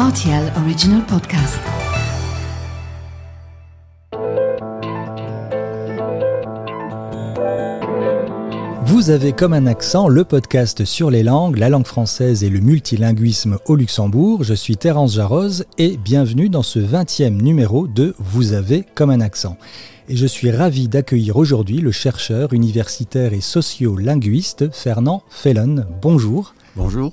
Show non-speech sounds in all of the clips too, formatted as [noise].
RTL Original Podcast. Vous avez comme un accent le podcast sur les langues, la langue française et le multilinguisme au Luxembourg. Je suis Terence Jarroz et bienvenue dans ce 20e numéro de Vous avez comme un accent. Et je suis ravi d'accueillir aujourd'hui le chercheur universitaire et sociolinguiste Fernand Fellon. Bonjour. Bonjour.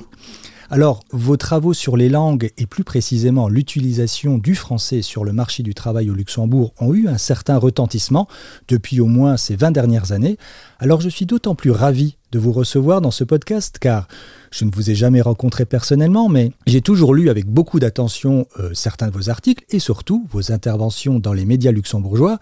Alors, vos travaux sur les langues et plus précisément l'utilisation du français sur le marché du travail au Luxembourg ont eu un certain retentissement depuis au moins ces 20 dernières années. Alors je suis d'autant plus ravi de vous recevoir dans ce podcast car je ne vous ai jamais rencontré personnellement, mais j'ai toujours lu avec beaucoup d'attention euh, certains de vos articles et surtout vos interventions dans les médias luxembourgeois.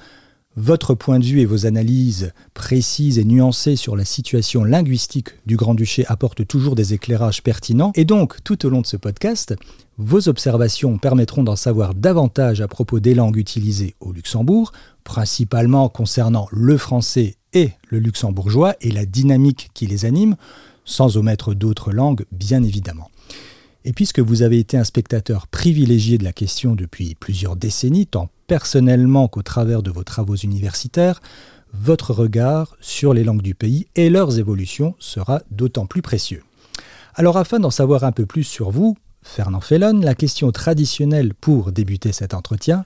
Votre point de vue et vos analyses précises et nuancées sur la situation linguistique du Grand-Duché apportent toujours des éclairages pertinents. Et donc, tout au long de ce podcast, vos observations permettront d'en savoir davantage à propos des langues utilisées au Luxembourg, principalement concernant le français et le luxembourgeois et la dynamique qui les anime, sans omettre d'autres langues, bien évidemment. Et puisque vous avez été un spectateur privilégié de la question depuis plusieurs décennies, tant personnellement qu'au travers de vos travaux universitaires, votre regard sur les langues du pays et leurs évolutions sera d'autant plus précieux. Alors afin d'en savoir un peu plus sur vous, Fernand Fellon, la question traditionnelle pour débuter cet entretien,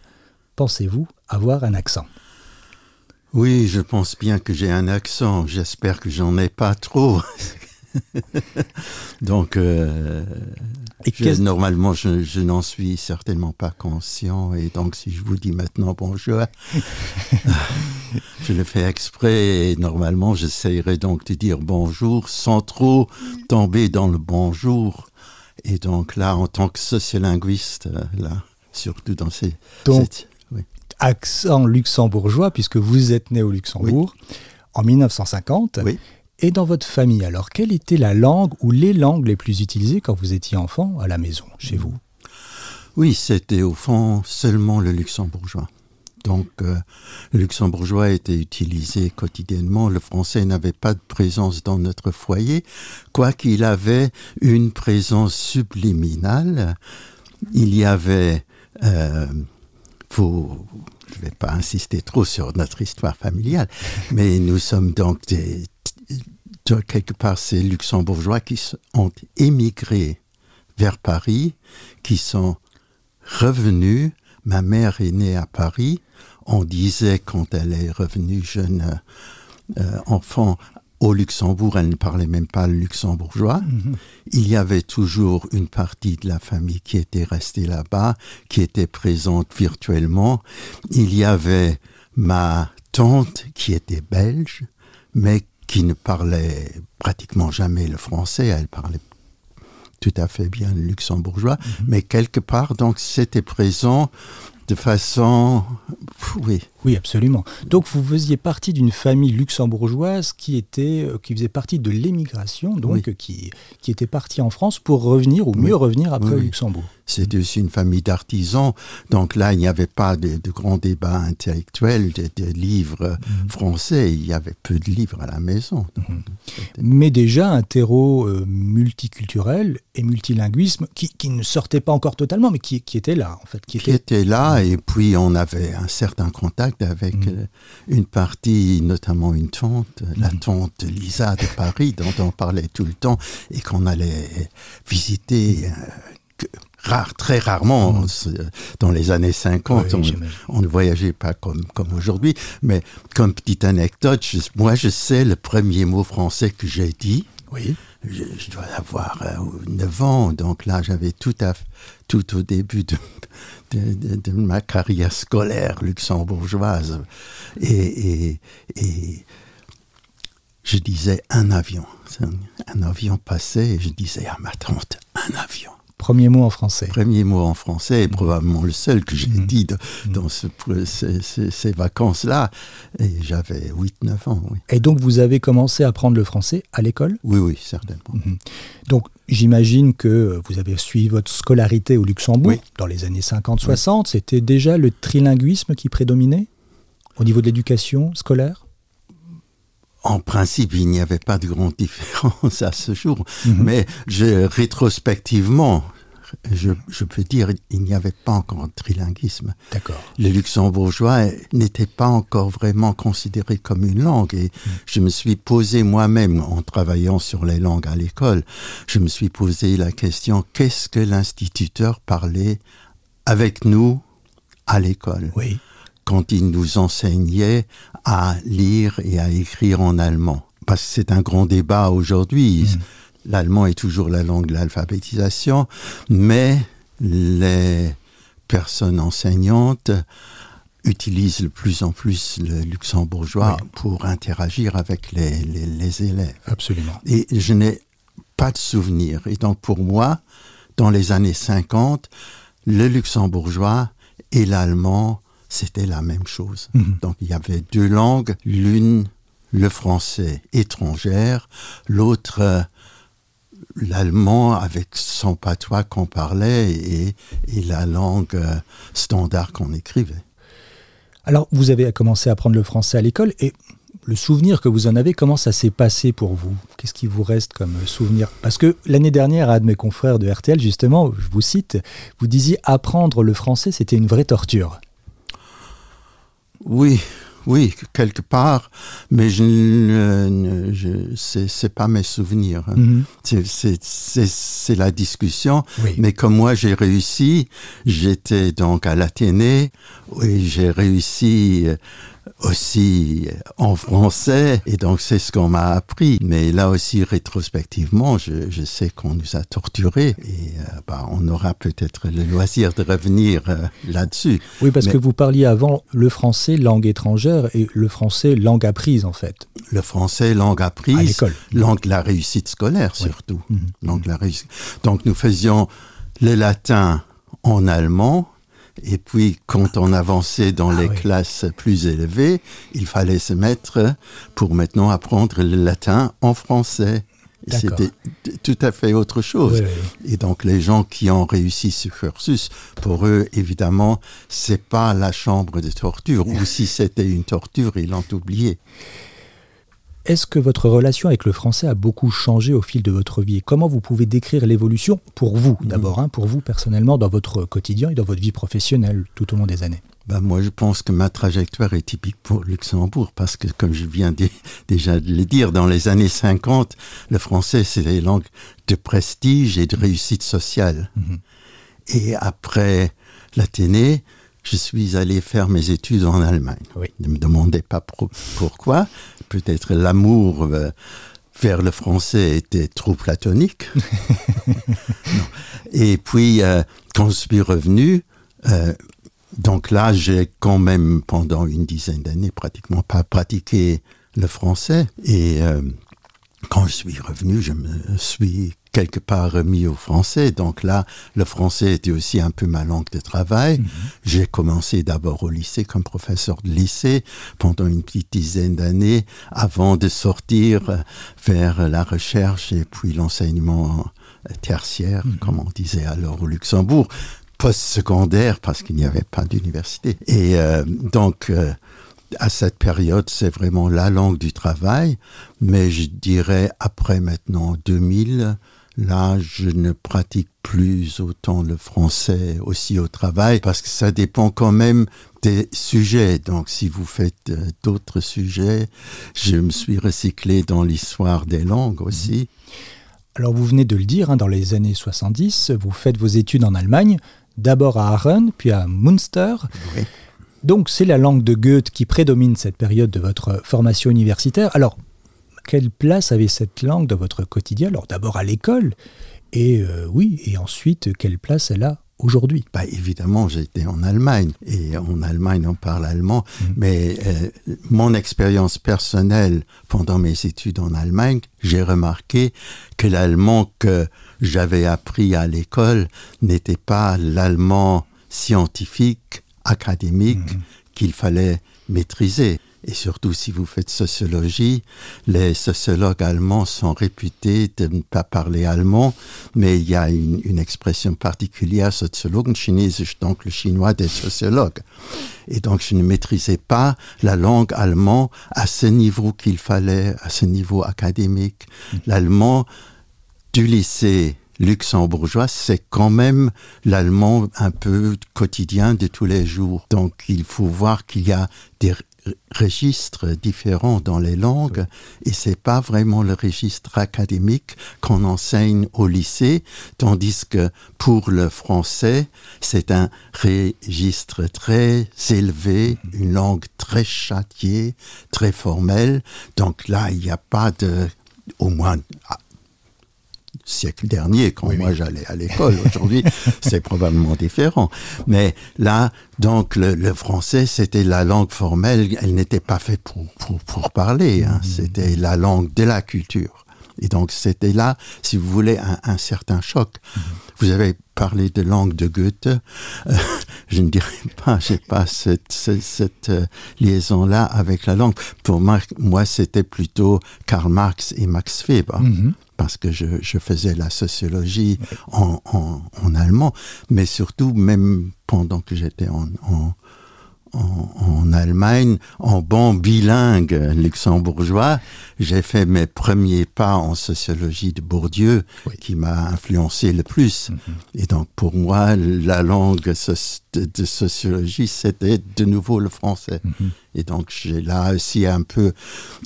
pensez-vous avoir un accent? Oui, je pense bien que j'ai un accent, j'espère que j'en ai pas trop. [laughs] Donc, euh, normalement, je, n'en suis certainement pas conscient. Et donc, si je vous dis maintenant bonjour, [laughs] je le fais exprès. Et normalement, j'essayerai donc de dire bonjour sans trop tomber dans le bonjour. Et donc là, en tant que sociolinguiste, euh, là, surtout dans ces... Donc, accent luxembourgeois, puisque vous êtes né au Luxembourg en 1950. Oui. Et dans votre famille, alors, quelle était la langue ou les langues les plus utilisées quand vous étiez enfant à la maison, chez vous? Oui, c'était au fond seulement le luxembourgeois. Donc, euh, le luxembourgeois était utilisé quotidiennement. Le français n'avait pas de présence dans notre foyer, quoiqu'il avait une présence subliminale. Il y avait, euh, je ne vais pas insister trop sur notre histoire familiale, mais nous sommes donc des quelque part ces luxembourgeois qui ont émigré vers Paris, qui sont revenus. Ma mère est née à Paris. On disait quand elle est revenue jeune euh, enfant au Luxembourg, elle ne parlait même pas le luxembourgeois. Mhm. Il y avait toujours une partie de la famille qui était restée là-bas, qui était présente virtuellement. Il y avait ma tante qui était belge, mais qui ne parlait pratiquement jamais le français, elle parlait tout à fait bien le luxembourgeois, mhm. mais quelque part, donc, c'était présent de façon... Oui. Oui, absolument. Donc vous faisiez partie d'une famille luxembourgeoise qui, était, euh, qui faisait partie de l'émigration, donc qui, qui était partie en France pour revenir, ou mieux revenir après au Luxembourg. C'était aussi une famille d'artisans, donc là, il n'y avait pas de, de grands débats intellectuels, de, livres mhm. français, il y avait peu de livres à la maison. Mhm. Mais déjà un terreau euh, multiculturel et multilinguisme qui, qui, ne sortait pas encore totalement, mais qui, qui était là, en fait. Qui, était là, et puis on avait un certain contact avec mhm. euh, une partie, notamment une tante, la tante Lisa de Paris, dont on parlait tout le temps, et qu'on allait visiter... Euh, rare, très rarement, mm. dans les années 50, on, ne voyageait pas comme, comme aujourd'hui. Mais comme petite anecdote, moi je sais le premier mot français que j'ai dit. Oui. Je, dois avoir 9 euh, ans, donc là j'avais tout, à, tout au début de, de, ma carrière scolaire luxembourgeoise. Et, je disais un avion. Un, un avion passait et je disais à ma tante, un avion. Premier mot en français. Premier mot en français, et probablement le seul que j'ai mm. dit mm. dans ce, ces, vacances-là. Et j'avais 8-9 ans, oui. Et donc vous avez commencé à apprendre le français à l'école? Oui, oui, certainement. Mm-hmm. Donc j'imagine que vous avez suivi votre scolarité au Luxembourg dans les années 50-60. C'était déjà le trilinguisme qui prédominait au niveau de l'éducation scolaire? En principe, il n'y avait pas de grande différence [laughs] à ce jour, mhm. mais je, rétrospectivement, Je, je peux dire, il n'y avait pas encore de trilinguisme. D'accord. Le luxembourgeois n'était pas encore vraiment considéré comme une langue. Et Mm. je me suis posé moi-même, en travaillant sur les langues à l'école, je me suis posé la question, qu'est-ce que l'instituteur parlait avec nous à l'école? Oui. Quand il nous enseignait à lire et à écrire en allemand. Parce que c'est un grand débat aujourd'hui. L'allemand est toujours la langue de l'alphabétisation, mais les personnes enseignantes utilisent de plus en plus le luxembourgeois Oui. pour interagir avec les, les- les élèves. Absolument. Et je n'ai pas de souvenir. Et donc pour moi, dans les années 50, le luxembourgeois et l'allemand, c'était la même chose. Mhm. Donc il y avait deux langues, l'une le français étrangère, l'autre euh, l'allemand avec son patois qu'on parlait et, et la langue euh, standard qu'on écrivait. Alors, vous avez commencé à apprendre le français à l'école et le souvenir que vous en avez, comment ça s'est passé pour vous? Qu'est-ce qui vous reste comme souvenir? Parce que l'année dernière, à un de mes confrères de RTL, justement, je vous cite, vous disiez apprendre le français, c'était une vraie torture. Oui, oui, quelque part, mais je, ne- je, c'est, c'est pas mes souvenirs. hein. Mhm. C'est, c'est, c'est, c'est la discussion. Oui. Mais comme moi j'ai réussi, j'étais donc à l'Athénée, et j'ai réussi euh, aussi en français, et donc c'est ce qu'on m'a appris. Mais là aussi, rétrospectivement, je, je sais qu'on nous a torturés, et euh, bah, on aura peut-être le loisir de revenir euh, là-dessus. Oui, parce Mais- que vous parliez avant le français langue étrangère et le français langue apprise, en fait, Le français, langue apprise, à l'école. langue de la réussite scolaire Oui. surtout. Mhm. Langue de la réussite. Donc nous faisions le latin en allemand. Et puis, quand on avançait dans Ah les oui. classes plus élevées, il fallait se mettre pour maintenant apprendre le latin en français. C'était tout à fait autre chose. Oui, oui. Et donc, les gens qui ont réussi ce cursus, pour eux, évidemment, c'est pas la chambre de torture. Ou si c'était une torture, ils l'ont oublié. Est-ce que votre relation avec le français a beaucoup changé au fil de votre vie? Et Comment vous pouvez décrire l'évolution pour vous, d'abord, hein, pour vous personnellement, dans votre quotidien et dans votre vie professionnelle tout au long des années? Ben, moi, je pense que ma trajectoire est typique pour Luxembourg parce que, comme je viens dé- déjà de le dire, dans les années 50, le français, c'est des langues de prestige et de réussite sociale. Et après l'Athénée, je suis allé faire mes études en Allemagne. Oui. Ne me demandez pas pro- pourquoi. Peut-être l'amour euh, vers le français était trop platonique. [laughs] Et puis, euh, quand je suis revenu, euh, donc là, j'ai quand même, pendant une dizaine d'années, pratiquement pas pratiqué le français. Et quand je suis revenu, je me suis quelque part remis au français. Donc là, le français était aussi un peu ma langue de travail. J'ai commencé d'abord au lycée comme professeur de lycée pendant une petite dizaine d'années avant de sortir euh, vers la recherche et puis l'enseignement euh, tertiaire, comme on disait alors au Luxembourg post-secondaire parce qu'il n'y avait pas d'université. Et euh, donc, euh, à cette période, c'est vraiment la langue du travail, mais je dirais après maintenant 2000, là, je ne pratique plus autant le français aussi au travail parce que ça dépend quand même des sujets. Donc, si vous faites euh, d'autres sujets, je me suis recyclé dans l'histoire des langues aussi. Alors vous venez de le dire, hein, dans les années 70, vous faites vos études en Allemagne, d'abord à Aachen, puis à Münster. Oui. Donc c'est la langue de Goethe qui prédomine cette période de votre formation universitaire. Alors, quelle place avait cette langue dans votre quotidien Alors d'abord à l'école, et euh, oui, et ensuite quelle place elle a aujourd'hui? Bah, évidemment, j'étais en Allemagne et en Allemagne on parle allemand, mais euh, mon expérience personnelle pendant mes études en Allemagne, j'ai remarqué que l'allemand que j'avais appris à l'école n'était pas l'allemand scientifique, académique qu'il fallait maîtriser. Et surtout, si vous faites sociologie, les sociologues allemands sont réputés de ne pas parler allemand, mais il y a une, expression particulière, sociologue chinesisch, donc le chinois des sociologues. Et donc, je ne maîtrisais pas la langue allemande à ce niveau qu'il fallait, à ce niveau académique. L'allemand du lycée, luxembourgeois, c'est quand même l'allemand un peu quotidien de tous les jours. Donc il faut voir qu'il y a des registres différents dans les langues et c'est pas vraiment le registre académique qu'on enseigne au lycée, tandis que pour le français, c'est un registre très élevé, une langue très châtiée, très formelle. Donc là, il n'y a pas de, au moins siècle dernier, quand moi j'allais à l'école. Aujourd'hui, [laughs] c'est probablement différent. Mais là, donc, le, français, c'était la langue formelle. Elle n'était pas faite pour, pour, pour parler. Hein. Mmh. C'était la langue de la culture. Et donc, c'était là, si vous voulez, un, un certain choc. Mmh. Vous avez parlé de langue de Goethe. Euh, [laughs] je ne dirais pas, j'ai pas cette, cette, cette euh, liaison-là avec la langue. Pour moi, moi c'était plutôt Karl Marx et Max Weber. Mmh parce que je, faisais la sociologie en, allemand, mais surtout même pendant que j'étais en, en, Allemagne, en bon bilingue luxembourgeois, j'ai fait mes premiers pas en sociologie de Bourdieu, qui m'a influencé le plus. Mm-hmm. Et donc, pour moi, la langue de, sociologie, c'était de nouveau le français. Mm-hmm. Et donc, j'ai là aussi un peu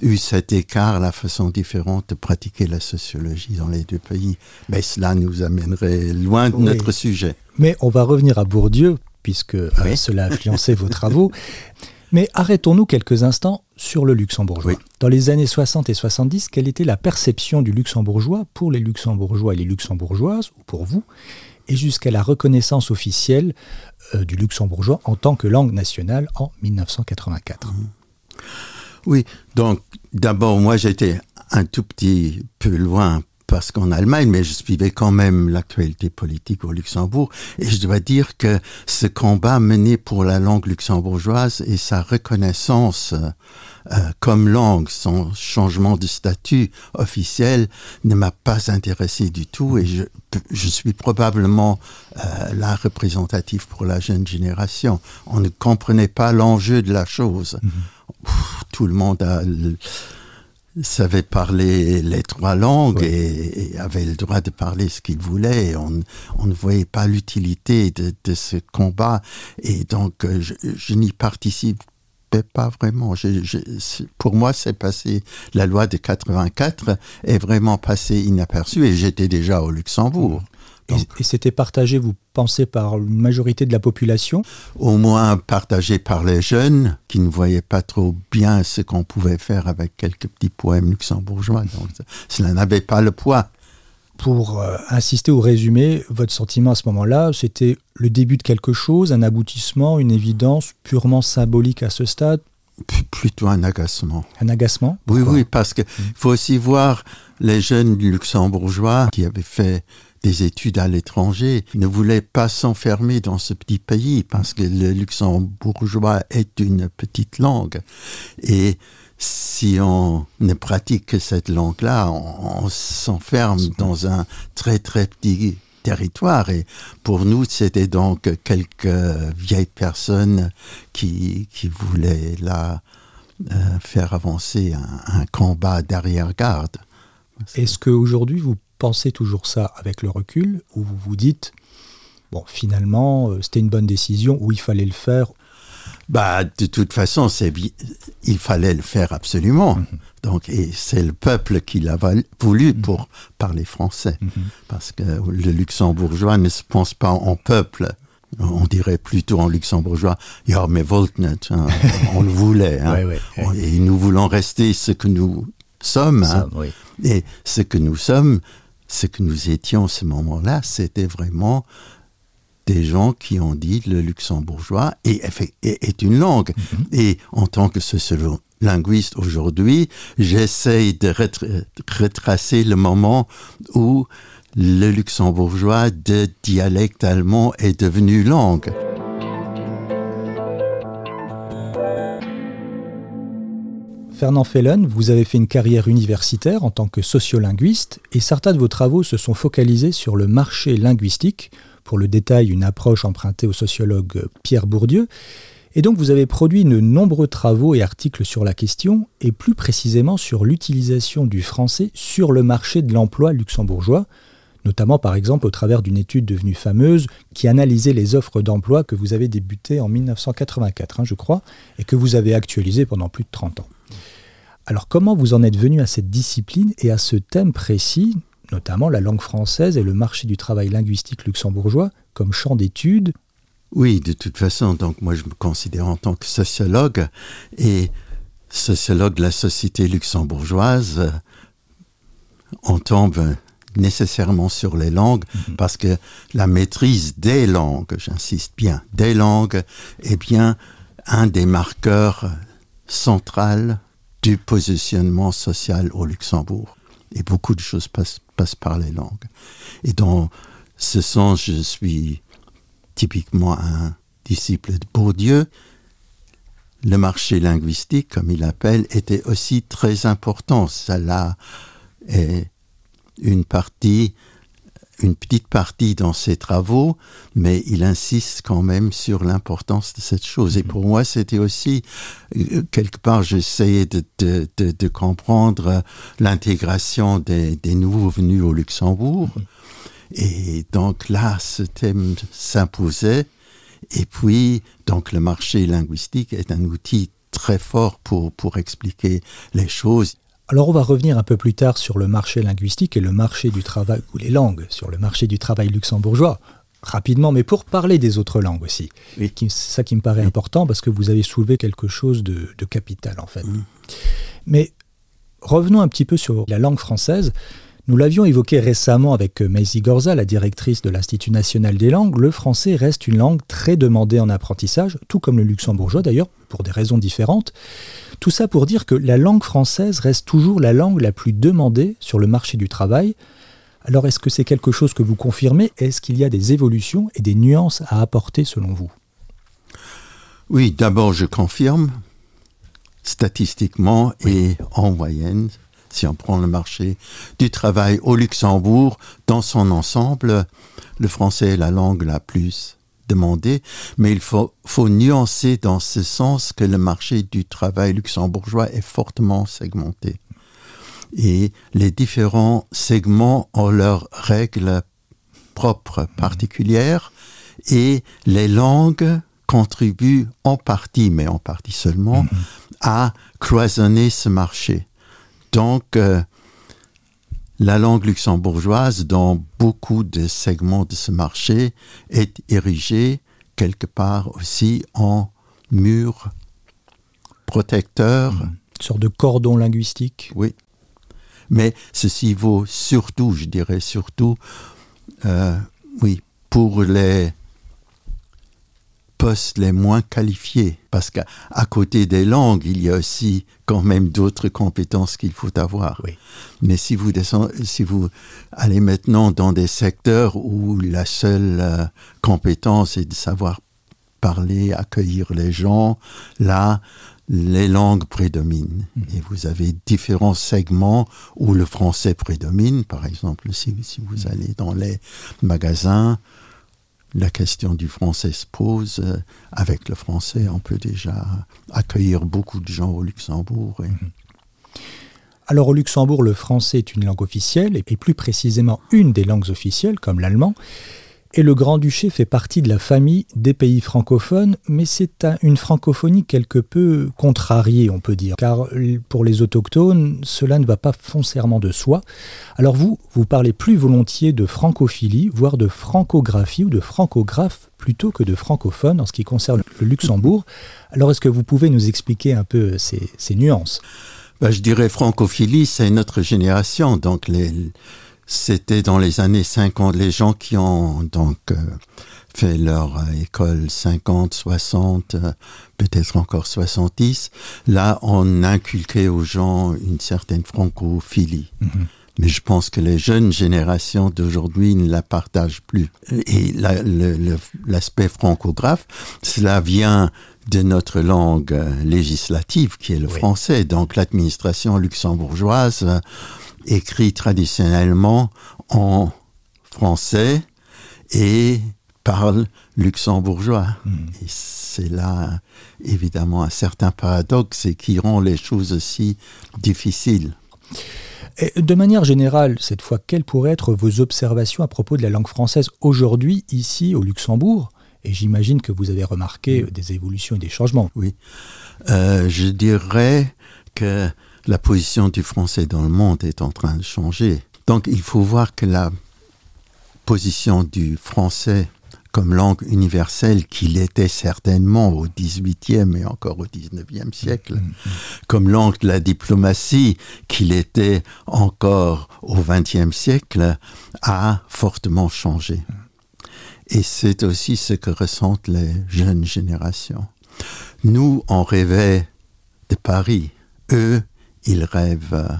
eu cet écart, la façon différente de pratiquer la sociologie dans les deux pays. Mais cela nous amènerait loin de notre sujet. Mais on va revenir à Bourdieu puisque euh, cela a influencé vos travaux. [laughs] Mais arrêtons-nous quelques instants sur le luxembourgeois. Dans les années 60 et 70, quelle était la perception du luxembourgeois pour les luxembourgeois et les luxembourgeoises, ou pour vous, et jusqu'à la reconnaissance officielle euh, du luxembourgeois en tant que langue nationale en 1984 mmh. Oui, donc d'abord, moi j'étais un tout petit peu loin parce qu'en Allemagne, mais je suivais quand même l'actualité politique au Luxembourg. Et je dois dire que ce combat mené pour la langue luxembourgeoise et sa reconnaissance euh, comme langue, son changement de statut officiel ne m'a pas intéressé du tout et je, je suis probablement euh, là représentatif pour la jeune génération. On ne comprenait pas l'enjeu de la chose. Mm -hmm. tout le monde a savait parler les trois langues et, avait le droit de parler ce qu'il voulait. On, on, ne voyait pas l'utilité de, de, ce combat et donc euh, je, je n'y participais pas vraiment. Je, je, pour moi, c'est passé. La loi de 84 est vraiment passée inaperçue et j'étais déjà au Luxembourg. Et, et c'était partagé, vous pensez, par une majorité de la population Au moins partagé par les jeunes qui ne voyaient pas trop bien ce qu'on pouvait faire avec quelques petits poèmes luxembourgeois. Donc cela n'avait pas le poids. Pour euh, insister ou résumer, votre sentiment à ce moment-là, c'était le début de quelque chose, un aboutissement, une évidence purement symbolique à ce stade? P Plutôt un agacement. Un agacement? Oui, oui, parce qu'il mmh. faut aussi voir les jeunes luxembourgeois qui avaient fait des études à l'étranger, ne voulait pas s'enfermer dans ce petit pays parce que le luxembourgeois est une petite langue. Et si on ne pratique que cette langue-là, on, on s'enferme dans un très très petit territoire. Et pour nous, c'était donc quelques vieilles personnes qui, qui voulaient là euh, faire avancer un, un combat d'arrière-garde. Est-ce qu'aujourd'hui, vous pensez toujours ça avec le recul, ou vous vous dites, bon, finalement, euh, c'était une bonne décision, ou il fallait le faire bah, de toute façon, c'est il fallait le faire absolument. Mm -hmm. Donc, et c'est le peuple qui l'a voulu mm -hmm. pour parler français, mm -hmm. parce que le luxembourgeois ne se pense pas en peuple. On dirait plutôt en luxembourgeois, ja, mais Voltnet, hein, [laughs] on le voulait. Hein. ouais, ouais, ouais. Et nous voulons rester ce que nous sommes. Hein. oui. Et ce que nous sommes, ce que nous étions à ce moment-là, c'était vraiment des gens qui ont dit le luxembourgeois est, est, est une langue. Mm -hmm. Et en tant que sociolinguiste aujourd'hui, j'essaye de retracer le moment où le luxembourgeois de dialecte allemand est devenu langue. Fernand Fellon, vous avez fait une carrière universitaire en tant que sociolinguiste et certains de vos travaux se sont focalisés sur le marché linguistique, pour le détail une approche empruntée au sociologue Pierre Bourdieu. Et donc vous avez produit de nombreux travaux et articles sur la question, et plus précisément sur l'utilisation du français sur le marché de l'emploi luxembourgeois, notamment par exemple au travers d'une étude devenue fameuse qui analysait les offres d'emploi que vous avez débutées en 1984, hein, je crois, et que vous avez actualisées pendant plus de 30 ans. Alors comment vous en êtes venu à cette discipline et à ce thème précis, notamment la langue française et le marché du travail linguistique luxembourgeois, comme champ d'études? Oui, de toute façon, donc moi je me considère en tant que sociologue et sociologue de la société luxembourgeoise, on tombe nécessairement sur les langues mhm. parce que la maîtrise des langues, j'insiste bien, des langues est bien un des marqueurs centraux du positionnement social au Luxembourg. Et beaucoup de choses passent, par les langues. Et dans ce sens, je suis typiquement un disciple de Bourdieu. Le marché linguistique, comme il l'appelle, était aussi très important. Cela est une partie une petite partie dans ses travaux, mais il insiste quand même sur l'importance de cette chose. Et pour moi, c'était aussi, euh, quelque part, j'essayais de, de, de, comprendre l'intégration des, des, nouveaux venus au Luxembourg. Et donc là, ce thème s'imposait. Et puis, donc le marché linguistique est un outil très fort pour, pour expliquer les choses. Alors on va revenir un peu plus tard sur le marché linguistique et le marché du travail, ou les langues, sur le marché du travail luxembourgeois, rapidement, mais pour parler des autres langues aussi. C'est ça qui me paraît important parce que vous avez soulevé quelque chose de, capital en fait. Mm. Mais revenons un petit peu sur la langue française. Nous l'avions évoqué récemment avec Maisie Gorza, la directrice de l'Institut national des langues, le français reste une langue très demandée en apprentissage, tout comme le luxembourgeois d'ailleurs, pour des raisons différentes. Tout ça pour dire que la langue française reste toujours la langue la plus demandée sur le marché du travail. Alors est-ce que c'est quelque chose que vous confirmez? Est-ce qu'il y a des évolutions et des nuances à apporter selon vous? Oui, d'abord je confirme, statistiquement et en moyenne, si on prend le marché du travail au Luxembourg, dans son ensemble, le français est la langue la plus demandée, mais il faut, faut nuancer dans ce sens que le marché du travail luxembourgeois est fortement segmenté. Et les différents segments ont leurs règles propres particulières et les langues contribuent en partie, mais en partie seulement, mm-hmm. à cloisonner ce marché. Donc, euh, la langue luxembourgeoise, dans beaucoup de segments de ce marché, est érigée quelque part aussi en mur protecteur. Une sorte de cordon linguistique. Oui. Mais ceci vaut surtout, je dirais surtout, euh, oui, pour les postes les moins qualifiés, parce qu'à côté des langues, il y a aussi quand même d'autres compétences qu'il faut avoir. Mais si vous, descendez, si vous allez maintenant dans des secteurs où la seule euh, compétence est de savoir parler, accueillir les gens, là, les langues prédominent. Mmh. Et vous avez différents segments où le français prédomine. Par exemple, si, si vous allez dans les magasins, la question du français se pose. Euh, avec le français, on peut déjà accueillir beaucoup de gens au Luxembourg. Mhm. Alors au Luxembourg, le français est une langue officielle, et plus précisément une des langues officielles, comme l'allemand. Et le Grand-Duché fait partie de la famille des pays francophones, mais c'est une francophonie quelque peu contrariée, on peut dire, car pour les autochtones, cela ne va pas foncièrement de soi. Alors vous, vous parlez plus volontiers de francophilie, voire de francographie ou de francographe, plutôt que de francophone en ce qui concerne le Luxembourg. Alors est-ce que vous pouvez nous expliquer un peu ces, nuances? Ben, Je dirais francophilie, c'est notre génération, donc les c'était dans les années 50, les gens qui ont donc euh, fait leur euh, école 50, 60, euh, peut-être encore 70, là on inculquait aux gens une certaine francophilie. Mhm. Mais je pense que les jeunes générations d'aujourd'hui ne la partagent plus. Et l'aspect francographe, cela vient de notre langue législative qui est le français. Donc l'administration luxembourgeoise écrit traditionnellement en français et parle luxembourgeois. Hmm. Et c'est là, évidemment, un certain paradoxe et qui rend les choses aussi difficiles. Et de manière générale, cette fois, quelles pourraient être vos observations à propos de la langue française aujourd'hui, ici, au Luxembourg? Et j'imagine que vous avez remarqué des évolutions et des changements. Oui. Euh, je dirais que la position du français dans le monde est en train de changer. Donc il faut voir que la position du français comme langue universelle qu'il était certainement au XVIIIe et encore au XIXe siècle, mm-hmm. comme langue de la diplomatie qu'il était encore au XXe siècle, a fortement changé. Et c'est aussi ce que ressentent les jeunes générations. Nous, on rêvait de Paris. Eux, ils rêvent, euh,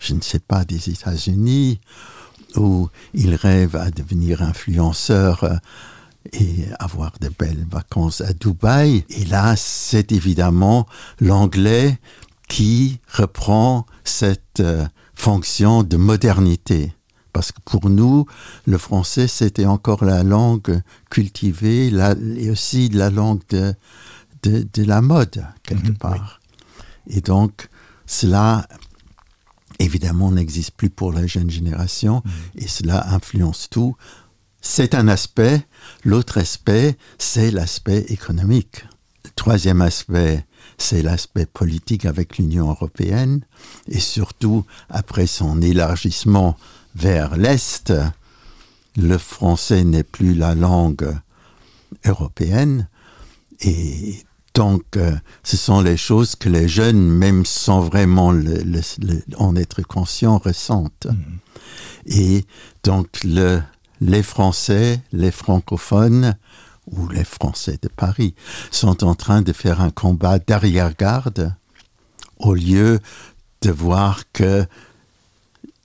je ne sais pas, des États-Unis où ils rêvent à devenir influenceurs euh, et avoir de belles vacances à Dubaï. Et là, c'est évidemment l'anglais qui reprend cette euh, fonction de modernité. Parce que pour nous, le français, c'était encore la langue cultivée et aussi la langue de, de, la mode, quelque mhm, part. Et donc, cela évidemment n'existe plus pour la jeune génération mm. et cela influence tout. C'est un aspect. L'autre aspect, c'est l'aspect économique. Le troisième aspect, c'est l'aspect politique avec l'Union européenne et surtout après son élargissement vers l'Est, le français n'est plus la langue européenne et donc, euh, ce sont les choses que les jeunes, même sans vraiment en être conscients, ressentent. Mm-hmm. Et donc, les Français, les francophones, ou les Français de Paris, sont en train de faire un combat d'arrière-garde au lieu de voir que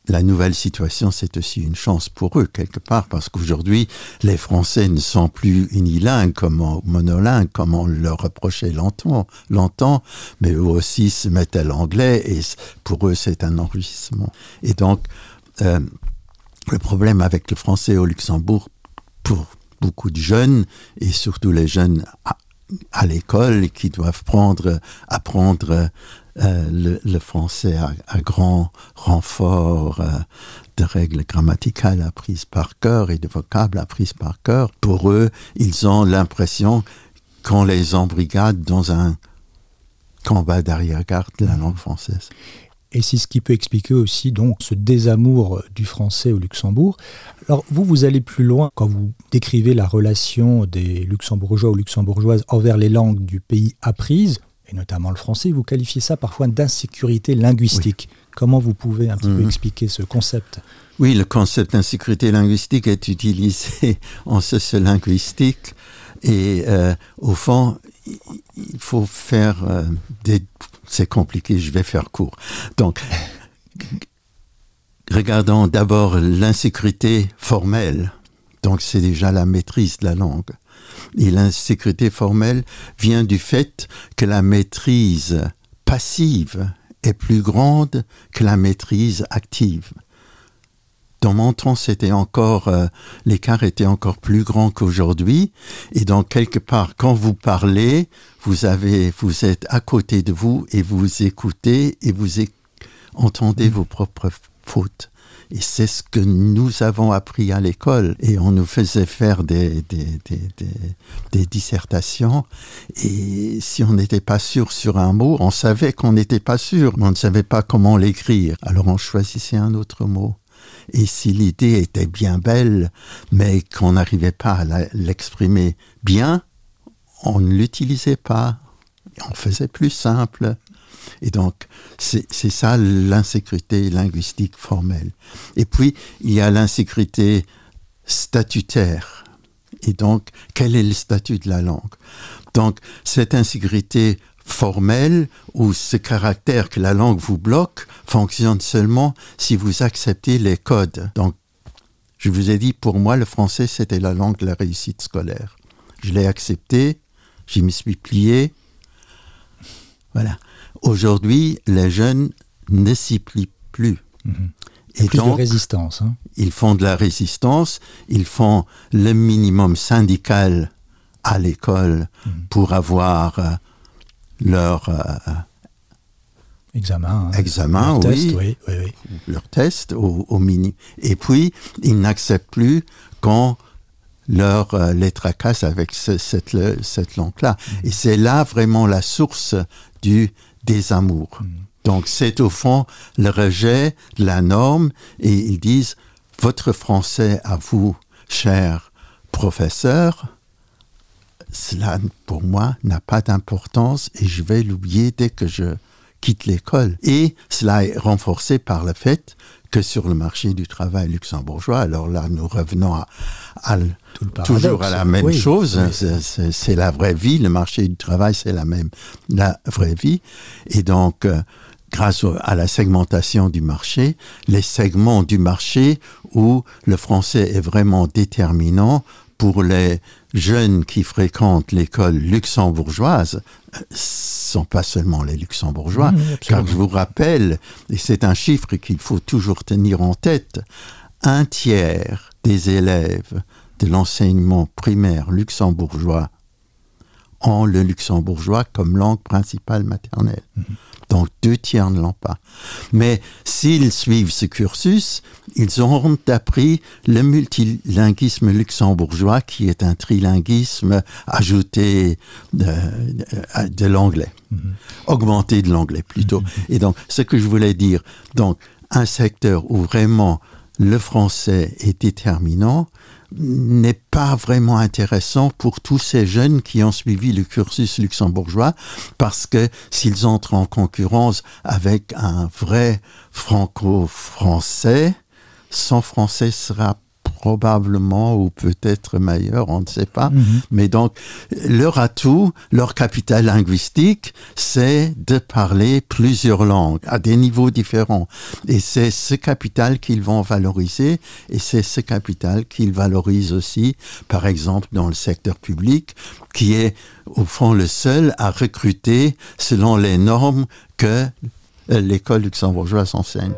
la nouvelle situation, c'est aussi une chance pour eux, quelque part, parce qu'aujourd'hui, les Français ne sont plus unilingues, comme monolingues, comme on leur reprochait longtemps, mais eux aussi se mettent à l'anglais, et pour eux, c'est un enrichissement. Et donc, euh, le problème avec le français au Luxembourg, pour beaucoup de jeunes, et surtout les jeunes à, à l'école, qui doivent prendre, apprendre euh, le, français a, grand renfort euh, de règles grammaticales apprises par cœur et de vocables apprises par cœur. Pour eux, ils ont l'impression qu'on les embrigade dans un combat d'arrière-garde de la langue française. Et c'est ce qui peut expliquer aussi donc ce désamour du français au Luxembourg. Alors vous, vous allez plus loin quand vous décrivez la relation des luxembourgeois ou luxembourgeoises envers les langues du pays apprises et notamment le français, vous qualifiez ça parfois d'insécurité linguistique. Comment vous pouvez un petit peu mhm. expliquer ce concept? Oui, le concept d'insécurité linguistique est utilisé [laughs] en sociolinguistique et euh, au fond, il faut faire euh, des... C'est compliqué, je vais faire court. Donc, [laughs] regardons d'abord l'insécurité formelle. Donc, c'est déjà la maîtrise de la langue. Et l'insécurité formelle vient du fait que la maîtrise passive est plus grande que la maîtrise active. Dans mon temps, c'était encore euh, l'écart était encore plus grand qu'aujourd'hui. Et donc quelque part, quand vous parlez, vous êtes à côté de vous et vous écoutez et vous entendez vos propres fautes. Et c'est ce que nous avons appris à l'école. Et on nous faisait faire des, des, dissertations. Et si on n'était pas sûr sur un mot, on savait qu'on n'était pas sûr, mais on ne savait pas comment l'écrire. Alors on choisissait un autre mot. Et si l'idée était bien belle, mais qu'on n'arrivait pas à l'exprimer bien, on ne l'utilisait pas. On faisait plus simple. Et donc, c'est ça l'insécurité linguistique formelle. Et puis, il y a l'insécurité statutaire. Et donc, quel est le statut de la langue? Donc, cette insécurité formelle ou ce caractère que la langue vous bloque fonctionne seulement si vous acceptez les codes. Donc, je vous ai dit, pour moi, le français, c'était la langue de la réussite scolaire. Je l'ai accepté, j'y me suis plié. Voilà. Aujourd'hui, les jeunes ne s'y plient plus. Mhm. Et plus de résistance. Hein. Ils font de la résistance, ils font le minimum syndical à l'école mhm. pour avoir euh, leur euh, Examen. hein. Examen, Leur test, oui. oui, leur test au, au mini. Et puis, ils n'acceptent plus quand leur euh, les tracasse avec ce- cette, langue-là. Et c'est là vraiment la source du désamour. Donc, c'est au fond le rejet de la norme et ils disent, votre français à vous, cher professeur, cela pour moi n'a pas d'importance et je vais l'oublier dès que je quitte l'école. Et cela est renforcé par le fait que sur le marché du travail luxembourgeois, alors là nous revenons à, à toujours à la même Oui, chose, oui. c'est- la vraie vie, le marché du travail c'est la même, la vraie vie. Et donc, euh, grâce à la segmentation du marché, les segments du marché où le français est vraiment déterminant pour les jeunes qui fréquentent l'école luxembourgeoise, sont pas seulement les luxembourgeois, Mmh, car je vous rappelle, et c'est un chiffre qu'il faut toujours tenir en tête, un tiers des élèves de l'enseignement primaire luxembourgeois ont le luxembourgeois comme langue principale maternelle. Donc deux tiers ne l'ont pas. Mais s'ils suivent ce cursus, ils auront appris le multilinguisme luxembourgeois qui est un trilinguisme ajouté de, de- de l'anglais, augmenté de l'anglais plutôt. Et donc ce que je voulais dire, donc un secteur où vraiment le français est déterminant, n'est pas vraiment intéressant pour tous ces jeunes qui ont suivi le cursus luxembourgeois parce que s'ils entrent en concurrence avec un vrai franco-français, son français sera probablement ou peut-être meilleur, on ne sait pas. Mais donc, leur atout, leur capital linguistique, c'est de parler plusieurs langues à des niveaux différents. Et c'est ce capital qu'ils vont valoriser et c'est ce capital qu'ils valorisent aussi, par exemple, dans le secteur public, qui est au fond le seul à recruter selon les normes que euh, l'école luxembourgeoise enseigne.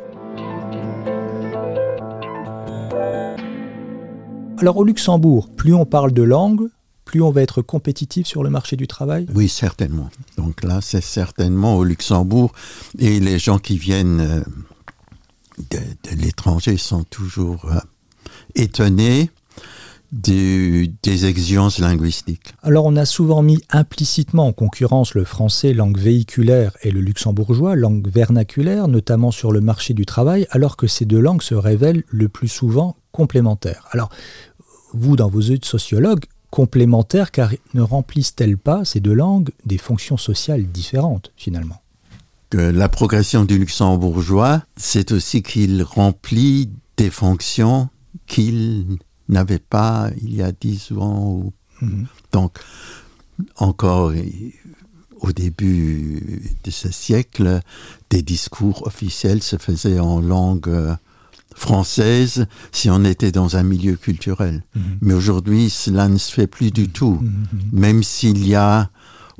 Alors au Luxembourg, plus on parle de langue, plus on va être compétitif sur le marché du travail? Oui, certainement. Donc là, c'est certainement au Luxembourg. Et les gens qui viennent euh, de, de l'étranger sont toujours euh, étonnés du- des exigences linguistiques. Alors on a souvent mis implicitement en concurrence le français langue véhiculaire et le luxembourgeois langue vernaculaire, notamment sur le marché du travail, alors que ces deux langues se révèlent le plus souvent complémentaires. Alors vous, dans vos yeux de sociologue, complémentaires car ne remplissent-elles pas ces deux langues des fonctions sociales différentes finalement? Que la progression du luxembourgeois, c'est aussi qu'il remplit des fonctions qu'il n'avait pas il y a dix ans. ou- Mhm. Donc, encore au début de ce siècle, des discours officiels se faisaient en langue euh, française si on était dans un milieu culturel. Mhm. Mais aujourd'hui, cela ne se fait plus du tout. Mhm. Même s'il y a,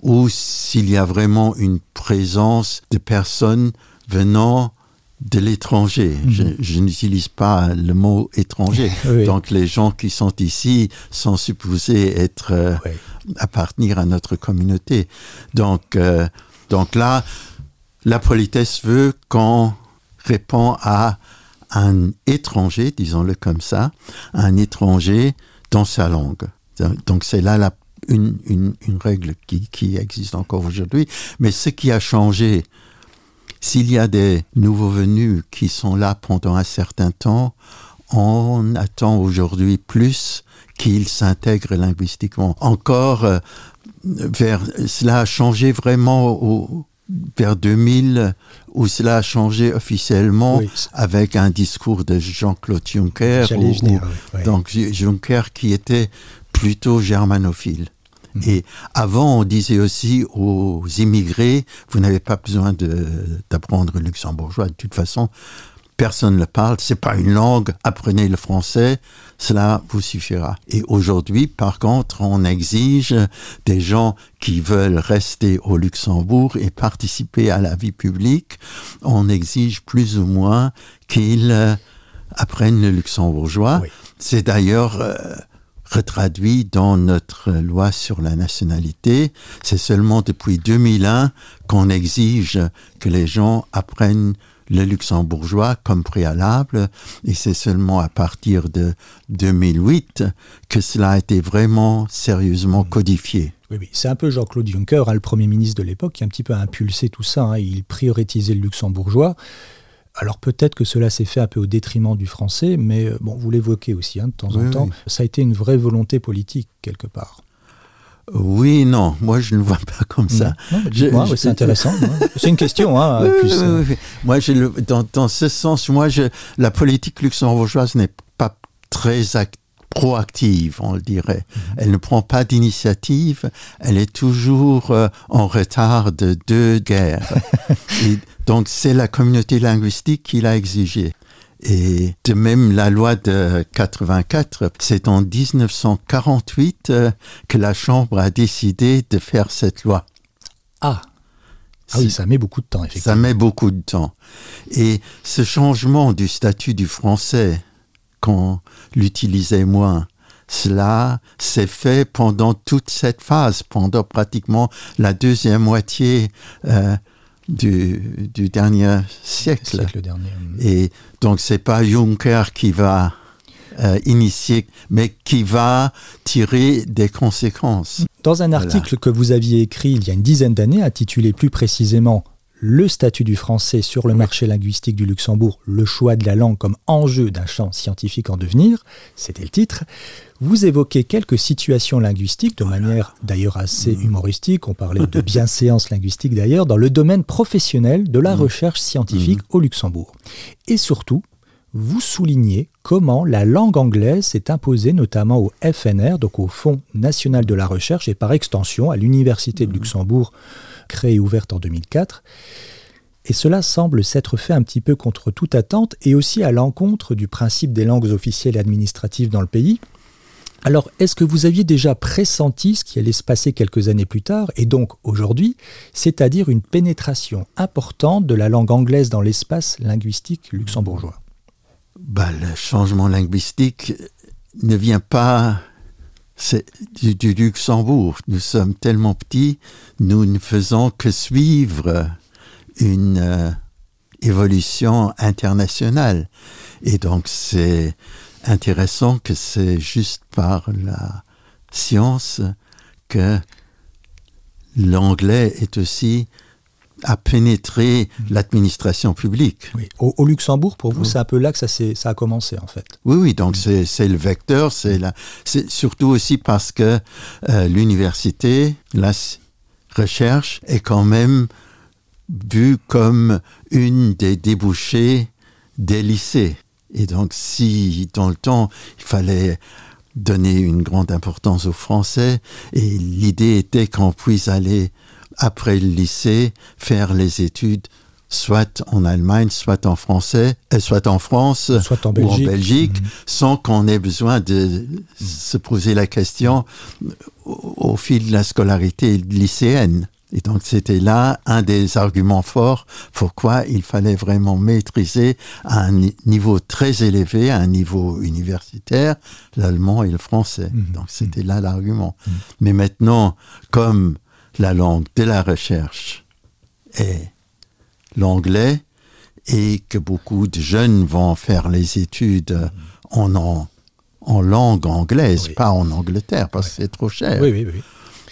ou s'il y a vraiment une présence de personnes venant de l'étranger. Je, je n'utilise pas le mot étranger. [laughs] Oui. Donc les gens qui sont ici sont supposés être euh, Oui. appartenir à notre communauté. Donc, euh, donc là, la politesse veut qu'on répond à un étranger, disons-le comme ça, un étranger dans sa langue. Donc c'est là une, règle qui, qui existe encore aujourd'hui. Mais ce qui a changé, s'il y a des nouveaux venus qui sont là pendant un certain temps, on attend aujourd'hui plus qu'ils s'intègrent linguistiquement. Encore, euh, vers, cela a changé vraiment au, vers 2000, où cela a changé officiellement Oui. avec un discours de Jean-Claude Juncker. Venir, oui, donc Juncker qui était plutôt germanophile. Mhm. Et avant, on disait aussi aux immigrés, vous n'avez pas besoin d'apprendre le luxembourgeois. De toute façon, personne ne le parle. C'est pas une langue. Apprenez le français. Cela vous suffira. Et aujourd'hui, par contre, on exige des gens qui veulent rester au Luxembourg et participer à la vie publique. On exige plus ou moins qu'ils euh, apprennent le luxembourgeois. Oui. C'est d'ailleurs euh, retraduit dans notre loi sur la nationalité. C'est seulement depuis 2001 qu'on exige que les gens apprennent le luxembourgeois comme préalable, et c'est seulement à partir de 2008 que cela a été vraiment sérieusement codifié. Oui, oui. c'est un peu Jean-Claude Juncker, hein, le Premier ministre de l'époque, qui a un petit peu impulsé tout ça. Hein. Il prioritisait le luxembourgeois. Alors peut-être que cela s'est fait un peu au détriment du français, mais euh, bon, vous l'évoquez aussi hein, de temps en temps. Ça a été une vraie volonté politique quelque part. Oui, non, moi je ne vois pas comme ça. c'est intéressant. c'est une question. Hein, euh. moi, dans, dans, ce sens, moi, je, la politique luxembourgeoise n'est pas très proactive, on le dirait. Mhm. Elle ne prend pas d'initiative, elle est toujours euh, en retard de deux guerres. [laughs] Donc c'est la communauté linguistique qui l'a exigé. Et de même, la loi de 84, c'est en 1948 euh, que la Chambre a décidé de faire cette loi. Ah, ah oui, ça met beaucoup de temps, effectivement. Ça met beaucoup de temps. Et ce changement du statut du français, qu'on l'utilisait moins, cela s'est fait pendant toute cette phase, pendant pratiquement la deuxième moitié euh, du, du dernier siècle. dernier. Et donc c'est pas Juncker qui va euh, initier, mais qui va tirer des conséquences. Dans un article que vous aviez écrit il y a une dizaine d'années, intitulé plus précisément le statut du français sur le marché linguistique du Luxembourg, le choix de la langue comme enjeu d'un champ scientifique en devenir, c'était le titre. Vous évoquez quelques situations linguistiques de manière d'ailleurs assez mm. humoristique, on parlait de [laughs] bienséance linguistique d'ailleurs, dans le domaine professionnel de la mm. recherche scientifique mm. au Luxembourg. Et surtout, vous soulignez comment la langue anglaise s'est imposée notamment au FNR, donc au Fonds national de la recherche, et par extension à l'Université de Luxembourg créée et ouverte en 2004. Et cela semble s'être fait un petit peu contre toute attente et aussi à l'encontre du principe des langues officielles et administratives dans le pays. Alors, est-ce que vous aviez déjà pressenti ce qui allait se passer quelques années plus tard, et donc aujourd'hui, c'est-à-dire une pénétration importante de la langue anglaise dans l'espace linguistique luxembourgeois? Bah, Le changement linguistique ne vient pas c'est du, Luxembourg. Nous sommes tellement petits, nous ne faisons que suivre une euh, évolution internationale. Et donc c'est intéressant que c'est juste par la science que l'anglais est aussi à pénétrer l'administration publique. Au, Luxembourg, pour vous, c'est un peu là que ça, ça a commencé, en fait. Oui, oui, donc mm. c'est le vecteur, c'est surtout aussi parce que euh, l'université, la recherche est quand même vue comme une des débouchés des lycées. Et donc, si dans le temps, il fallait donner une grande importance aux Français, et l'idée était qu'on puisse aller après le lycée, faire les études soit en Allemagne, soit en français, euh, soit en France, soit en ou en Belgique, mhm. sans qu'on ait besoin de se poser la question au, fil de la scolarité lycéenne. Et donc c'était là un des arguments forts pourquoi il fallait vraiment maîtriser à un niveau très élevé, à un niveau universitaire, l'allemand et le français. Mhm. Donc c'était là l'argument. Mhm. Mais maintenant, comme la langue de la recherche est l'anglais et que beaucoup de jeunes vont faire les études en, en, langue anglaise, pas en Angleterre, parce que c'est trop cher. Oui, oui, oui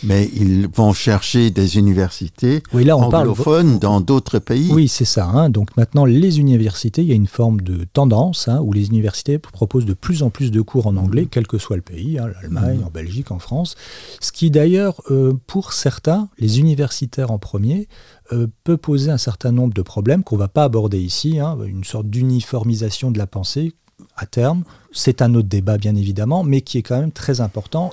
mais ils vont chercher des universités anglophones dans d'autres pays. Oui, c'est ça. Hein. Donc maintenant, les universités, il y a une forme de tendance hein, où les universités proposent de plus en plus de cours en anglais, quel que soit le pays, hein, l'Allemagne, mmh. en Belgique, en France. Ce qui d'ailleurs, euh, pour certains, les universitaires en premier, euh, peut poser un certain nombre de problèmes qu'on ne va pas aborder ici, une sorte d'uniformisation de la pensée à terme. C'est un autre débat, bien évidemment, mais qui est quand même très important.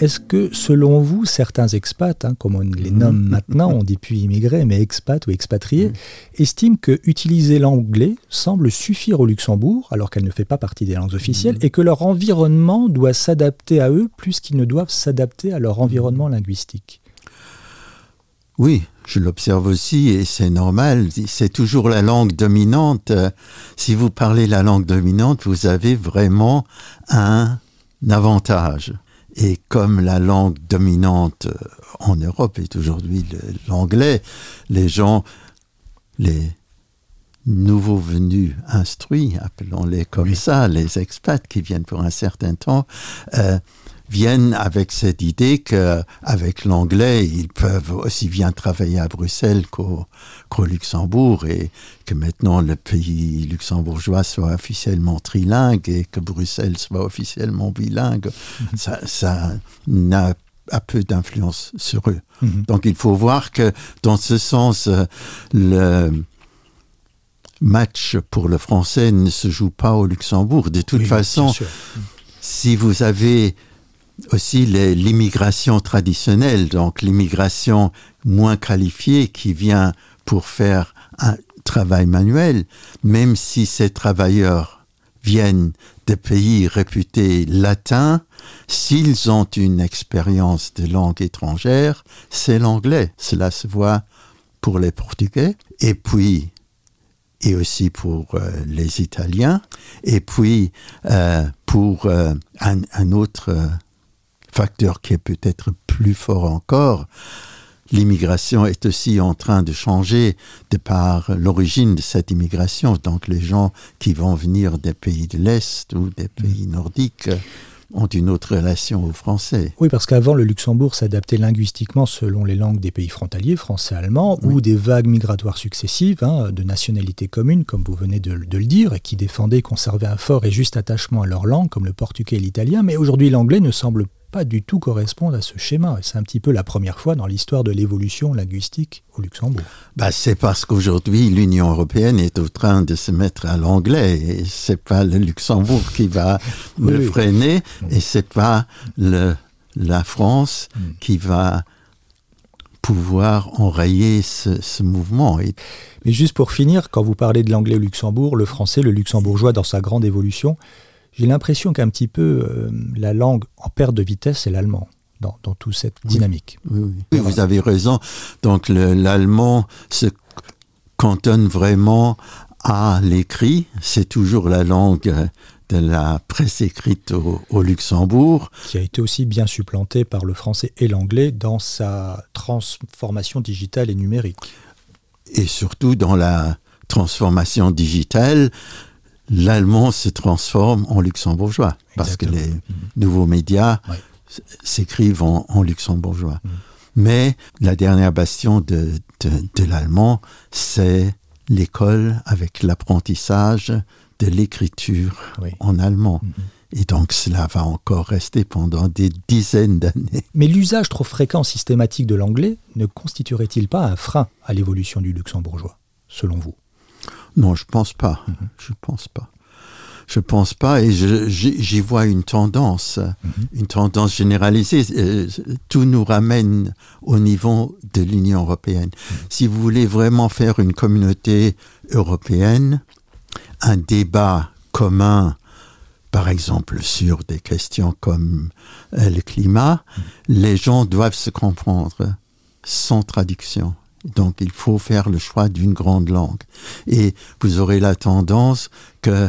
Est-ce que, selon vous, certains expats, hein, comme on les nomme maintenant, on dit plus immigrés, mais expats ou expatriés, estiment que utiliser l'anglais semble suffire au Luxembourg, alors qu'elle ne fait pas partie des langues officielles, et que leur environnement doit s'adapter à eux plus qu'ils ne doivent s'adapter à leur environnement linguistique? Oui, je l'observe aussi et c'est normal, c'est toujours la langue dominante. Si vous parlez la langue dominante, vous avez vraiment un avantage. Et comme la langue dominante en Europe est aujourd'hui l'anglais, les gens, les nouveaux venus instruits, appelons-les comme ça, les expats qui viennent pour un certain temps, euh, viennent avec cette idée qu'avec l'anglais, ils peuvent aussi bien travailler à Bruxelles qu'au Luxembourg et que maintenant le pays luxembourgeois soit officiellement trilingue et que Bruxelles soit officiellement bilingue. Mhm. Ça, ça n'a a peu d'influence sur eux. Mhm. Donc il faut voir que dans ce sens, euh, le match pour le français ne se joue pas au Luxembourg. De toute façon, si vous avez aussi l'immigration traditionnelle, donc l'immigration moins qualifiée qui vient pour faire un travail manuel, même si ces travailleurs viennent de pays réputés latins, s'ils ont une expérience de langue étrangère, c'est l'anglais. Cela se voit pour les Portugais et puis et aussi pour euh, les Italiens et puis euh, pour euh, un, un, autre facteur qui est peut-être plus fort encore, l'immigration est aussi en train de changer de par l'origine de cette immigration. Donc les gens qui vont venir des pays de l'Est ou des pays nordiques ont une autre relation aux Français. Oui, parce qu'avant, le Luxembourg s'adaptait linguistiquement selon les langues des pays frontaliers, français-allemand, ou des vagues migratoires successives hein, de nationalités communes, comme vous venez de, de, le dire, et qui défendaient, conservaient un fort et juste attachement à leur langue, comme le portugais et l'italien. Mais aujourd'hui, l'anglais ne semble pas du tout correspondre à ce schéma. C'est un petit peu la première fois dans l'histoire de l'évolution linguistique au Luxembourg. Bah, c'est parce qu'aujourd'hui, l'Union européenne est au train de se mettre à l'anglais. Et c'est pas le Luxembourg qui va [laughs] le freiner, et c'est pas le, la France mm. qui va pouvoir enrayer ce, ce mouvement. Et... Mais juste pour finir, quand vous parlez de l'anglais au Luxembourg, le français, le luxembourgeois dans sa grande évolution, j'ai l'impression qu'un petit peu euh, la langue en perte de vitesse, c'est l'allemand. Dans, dans, toute cette dynamique. Oui, oui, vous avez raison. Donc l'allemand se cantonne vraiment à l'écrit. C'est toujours la langue de la presse écrite au, au, Luxembourg. Qui a été aussi bien supplantée par le français et l'anglais dans sa transformation digitale et numérique. Et surtout dans la transformation digitale, l'allemand se transforme en luxembourgeois parce que les mmh. nouveaux médias s'écrivent en, luxembourgeois. Mmh. Mais la dernière bastion de, de, l'allemand, c'est l'école avec l'apprentissage de l'écriture en allemand. Mmh. Et donc cela va encore rester pendant des dizaines d'années. Mais l'usage trop fréquent systématique de l'anglais ne constituerait-il pas un frein à l'évolution du luxembourgeois, selon vous? Non, je pense pas. Mm -hmm. Je pense pas. Je pense pas et j'y vois une tendance, mm -hmm. une tendance généralisée. Euh, tout nous ramène au niveau de l'Union européenne. Mm -hmm. Si vous voulez vraiment faire une communauté européenne, un débat commun, par exemple sur des questions comme euh, le climat, mhm. les gens doivent se comprendre sans traduction. Donc il faut faire le choix d'une grande langue. Et vous aurez la tendance que,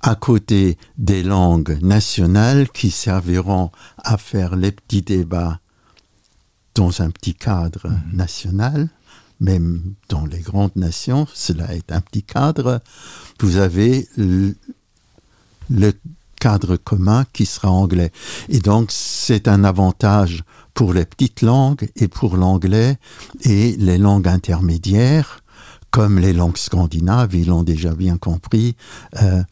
à côté des langues nationales qui serviront à faire les petits débats dans un petit cadre mmh. national, même dans les grandes nations, cela est un petit cadre, vous avez le, le cadre commun qui sera anglais. Et donc c'est un avantage pour les petites langues et pour l'anglais et les langues intermédiaires, comme les langues scandinaves, ils l'ont déjà bien compris, euh,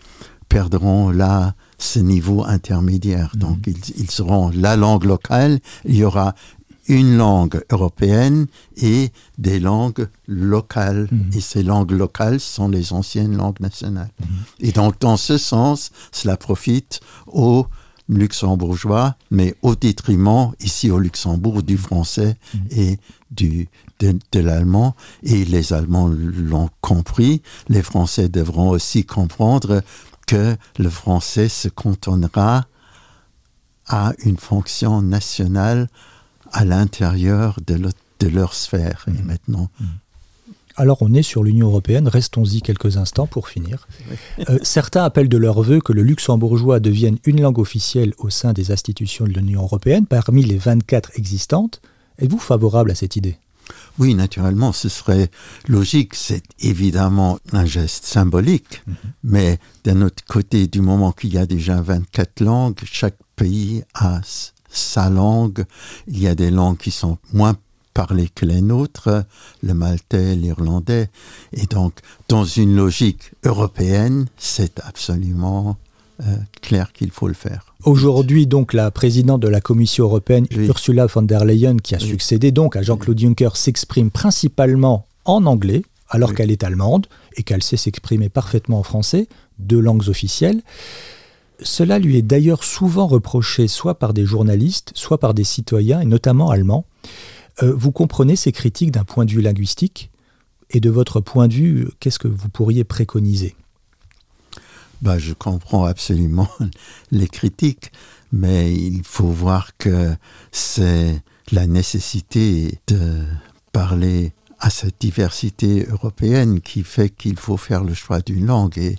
perdront là ce niveau intermédiaire. Mm -hmm. Donc ils, ils, seront la langue locale, il y aura une langue européenne et des langues locales. Mm -hmm. Et ces langues locales sont les anciennes langues nationales. Mm -hmm. Et donc dans ce sens, cela profite aux luxembourgeois, mais au détriment, ici au Luxembourg, du français mmh. et du, de, de l'allemand. Et les Allemands l'ont compris. Les Français devront aussi comprendre que le français se cantonnera à une fonction nationale à l'intérieur de, de leur sphère. Et maintenant, Alors on est sur l'Union européenne, restons-y quelques instants pour finir. Euh, certains appellent de leur vœu que le luxembourgeois devienne une langue officielle au sein des institutions de l'Union européenne parmi les 24 existantes. Êtes-vous favorable à cette idée? Oui, naturellement, ce serait logique. C'est évidemment un geste symbolique, mais d'un autre côté, du moment qu'il y a déjà 24 langues, chaque pays a sa langue. Il y a des langues qui sont moins parlées que les nôtres, le maltais, l'irlandais. Et donc, dans une logique européenne, c'est absolument euh, clair qu'il faut le faire. Aujourd'hui, donc, la présidente de la Commission européenne, Oui. Ursula von der Leyen, qui a Oui. succédé donc à Jean-Claude Juncker, s'exprime principalement en anglais, alors qu'elle est allemande et qu'elle sait s'exprimer parfaitement en français, deux langues officielles. Cela lui est d'ailleurs souvent reproché soit par des journalistes, soit par des citoyens, et notamment allemands. Euh, vous comprenez ces critiques d'un point de vue linguistique? Et de votre point de vue, qu'est-ce que vous pourriez préconiser? Bah, je comprends absolument [laughs] les critiques, mais il faut voir que c'est la nécessité de parler à cette diversité européenne qui fait qu'il faut faire le choix d'une langue et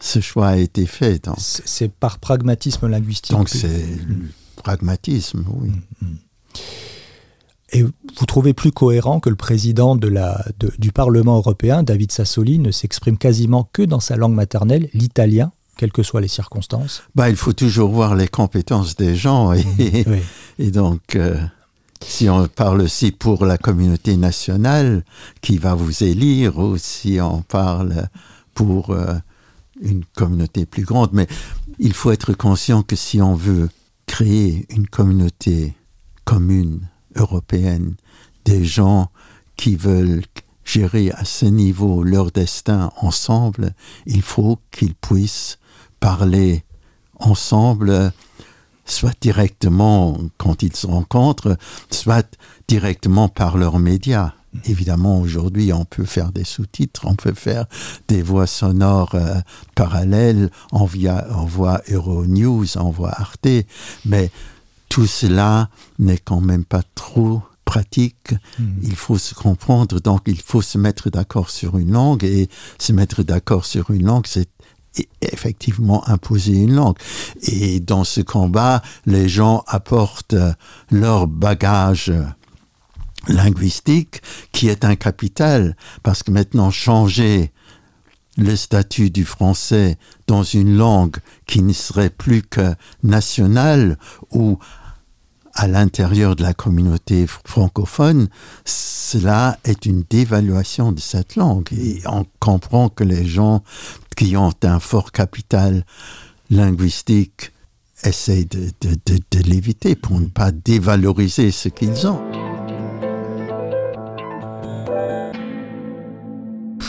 ce choix a été fait. C'est par pragmatisme linguistique. donc c'est le pragmatisme, oui. Et vous trouvez plus cohérent que le président de la, de- du Parlement européen, David Sassoli, ne s'exprime quasiment que dans sa langue maternelle, l'italien, quelles que soient les circonstances? Bah, il faut toujours voir les compétences des gens et, Oui. [laughs] Et donc, euh, si on parle aussi pour la communauté nationale qui va vous élire, ou si on parle pour euh, une communauté plus grande, mais il faut être conscient que si on veut créer une communauté commune européenne, des gens qui veulent gérer à ce niveau leur destin ensemble, il faut qu'ils puissent parler ensemble soit directement quand ils se rencontrent, soit directement par leurs médias. Évidemment, aujourd'hui, on peut faire des sous-titres, on peut faire des voix sonores euh, parallèles, on, via, on voit Euronews, on voit Arte, mais tout cela n'est quand même pas trop pratique. Il faut se comprendre, donc il faut se mettre d'accord sur une langue, et se mettre d'accord sur une langue, c'est effectivement imposer une langue. Et dans ce combat, les gens apportent euh, leur bagage euh, linguistique qui est un capital parce que maintenant changer le statut du français dans une langue qui ne serait plus que nationale ou à l'intérieur de la communauté fr- francophone, cela est une dévaluation de cette langue. Et on comprend que les gens qui ont un fort capital linguistique essayent de, de- de- de l'éviter pour ne pas dévaloriser ce qu'ils ont.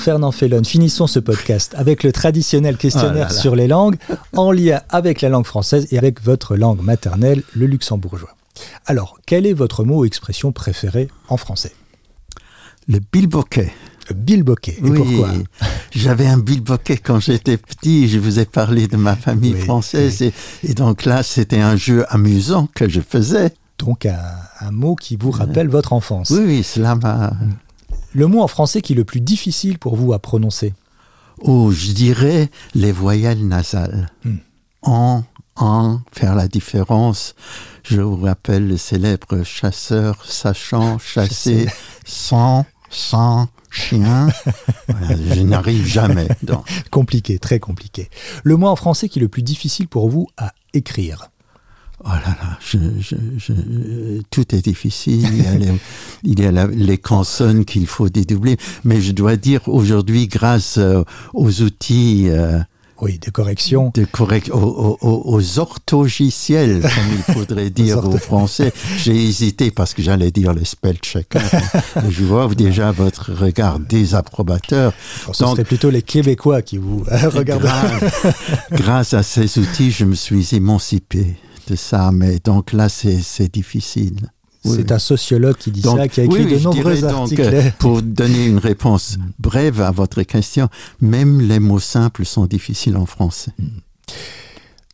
Fernand Fellon, finissons ce podcast avec le traditionnel questionnaire Oh là là. sur les langues, en lien avec la langue française et avec votre langue maternelle, le luxembourgeois. Alors, quel est votre mot ou expression préférée en français? Le bilboquet. Bilboquet. Et Oui, pourquoi? J'avais un bilboquet quand j'étais petit. Je vous ai parlé de ma famille Oui, française. Et, et donc là, c'était un jeu amusant que je faisais. Donc un, un mot qui vous rappelle votre enfance. Oui, oui, cela m'a... Le mot en français qui est le plus difficile pour vous à prononcer Oh, je dirais les voyelles nasales. Hmm. En, en, faire la différence. Je vous rappelle le célèbre chasseur sachant [laughs] chasser sans, sans chien. Voilà, je n'arrive jamais. Donc, [laughs] Compliqué, très compliqué. Le mot en français qui est le plus difficile pour vous à écrire Oh là là, je, je, je- tout est difficile. Il y a les, il y a la- les consonnes qu'il faut dédoubler. Mais je dois dire aujourd'hui, grâce euh, aux outils euh, Oui, des corrections. de correct, aux, aux- aux- orthogiciels, comme il faudrait [laughs] dire aux Français, j'ai hésité parce que j'allais dire le spell checker. [laughs] Je vois déjà votre regard désapprobateur. Ce serait plutôt les Québécois qui vous regardent. Grâce, [laughs] grâce à ces outils, je me suis émancipé ça. Mais donc là, c'est difficile. Oui, C'est oui. un sociologue qui dit Donc, ça, qui a écrit oui, de nombreux donc, articles. euh, pour donner une réponse brève à votre question, même les mots simples sont difficiles en français.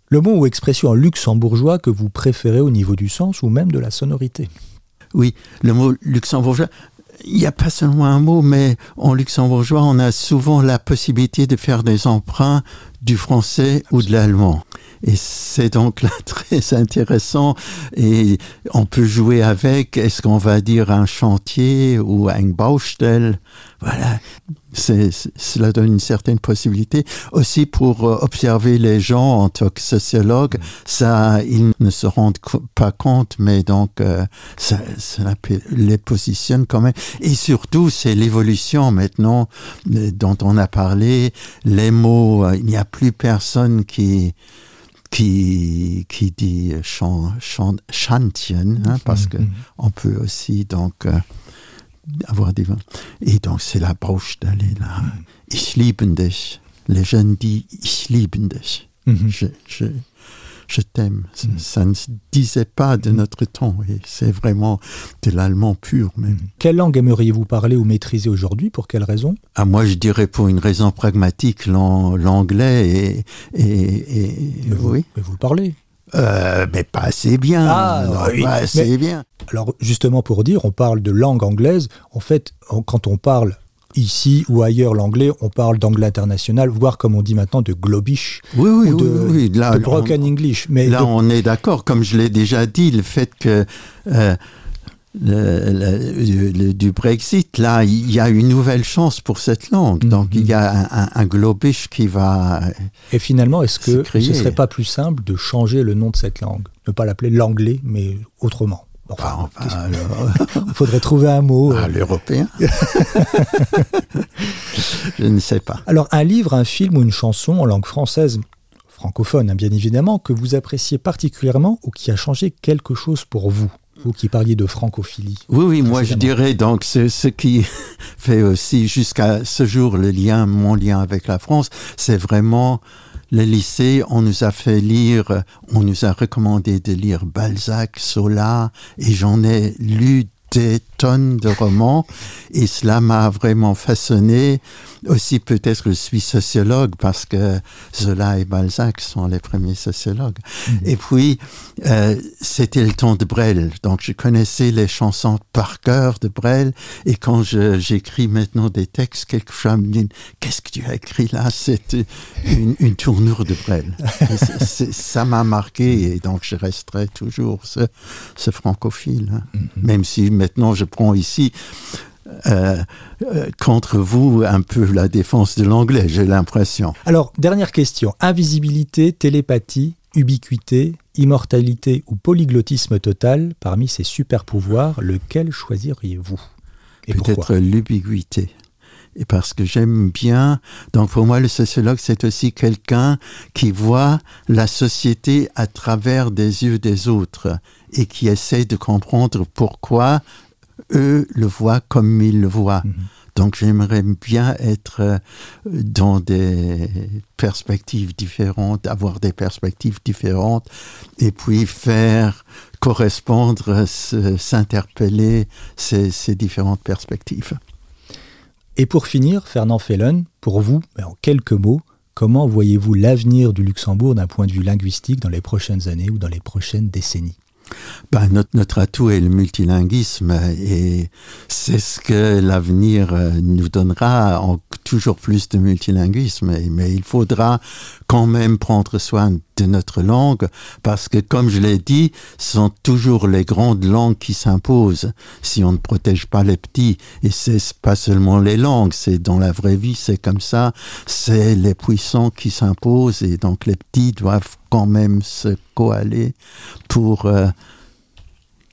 Le mot ou expression luxembourgeois que vous préférez au niveau du sens ou même de la sonorité? Oui, le mot luxembourgeois, il n'y a pas seulement un mot, mais en luxembourgeois, on a souvent la possibilité de faire des emprunts du français ou de l'allemand. Et c'est donc [laughs] très intéressant et on peut jouer avec. Est-ce qu'on va dire un chantier ou un Baustelle? Voilà, c'est, cela donne une certaine possibilité. Aussi pour euh, observer les gens en tant que sociologue, ça, ils ne se rendent pas compte, mais donc euh, ça, ça, les positionne quand même. Et surtout, c'est l'évolution maintenant euh, dont on a parlé. Les mots, il n'y a plus personne qui qui, qui dit chan, chan, chantien, hein, parce que mhm. on peut aussi donc euh, avoir des vins. Et donc c'est la bouche d'aller là. Mhm. Ich liebe dich. Les jeunes disent Ich liebe dich. Mhm. Je, je, je t'aime. Mm. Ça ne se disait pas de mm. notre temps. Et c'est vraiment de l'allemand pur. Même. Mm. Quelle langue aimeriez-vous parler ou maîtriser aujourd'hui? Pour quelle raison? Ah, Moi, je dirais pour une raison pragmatique, l'anglais et, et, mais vous, oui. Mais vous le parlez euh, mais pas assez bien. Ah, pas assez bien. Alors justement pour dire, on parle de langue anglaise. En fait, quand on parle ici ou ailleurs l'anglais, on parle d'anglais international, voire comme on dit maintenant de globish oui, oui, oui, de broken English. Mais là, on est d'accord. Comme je l'ai déjà dit, le fait que euh, le, du Brexit, là, il y a une nouvelle chance pour cette langue. Mhm. Donc, il y a un, globish qui va. Et finalement, est-ce que ce ne serait pas plus simple de changer le nom de cette langue? Ne pas l'appeler l'anglais, mais autrement Enfin, il faudrait trouver un mot. Ah, l'européen [laughs] Je ne sais pas. Alors, un livre, un film ou une chanson en langue française, francophone hein, bien évidemment, que vous appréciez particulièrement ou qui a changé quelque chose pour vous vous qui parliez de francophilie. Oui, oui, moi je dirais donc ce, ce qui [laughs] fait aussi jusqu'à ce jour le lien, mon lien avec la France, c'est vraiment le lycée, on nous a fait lire, on nous a recommandé de lire Balzac, Zola, et j'en ai lu des tonnes de romans et cela m'a vraiment façonné. Aussi peut-être que je suis sociologue parce que Zola et Balzac sont les premiers sociologues. Mhm. Et puis, euh, c'était le temps de Brel. Donc, je connaissais les chansons par cœur de Brel. Et quand j'écris maintenant des textes, quelquefois me dit Qu'est-ce que tu as écrit là C'est une, une, tournure de Brel. [laughs] ça m'a marqué et donc je resterai toujours ce, ce francophile. Hein. Mhm. Même si maintenant je prends ici euh, euh, contre vous un peu la défense de l'anglais, j'ai l'impression. Alors, dernière question. Invisibilité, télépathie, ubiquité, immortalité ou polyglottisme total, parmi ces super pouvoirs, lequel choisiriez-vous? Peut-être l'ubiquité. Et parce que j'aime bien, donc pour moi le sociologue c'est aussi quelqu'un qui voit la société à travers des yeux des autres et qui essaie de comprendre pourquoi eux le voient comme ils le voient. Mhm. Donc j'aimerais bien être euh, dans des perspectives différentes, avoir des perspectives différentes, et puis faire correspondre, s'interpeller ces, ces, différentes perspectives. Et pour finir, Fernand Fellon, pour vous, en quelques mots, comment voyez-vous l'avenir du Luxembourg d'un point de vue linguistique dans les prochaines années ou dans les prochaines décennies? Ben, notre, notre atout est le multilinguisme et c'est ce que l'avenir euh, nous donnera en toujours plus de multilinguisme. Mais il faudra quand même prendre soin de notre langue parce que, comme je l'ai dit, ce sont toujours les grandes langues qui s'imposent si on ne protège pas les petits. Et c'est pas seulement les langues, c'est dans la vraie vie, c'est comme ça. C'est les puissants qui s'imposent et donc les petits doivent quand même se coaler pour euh,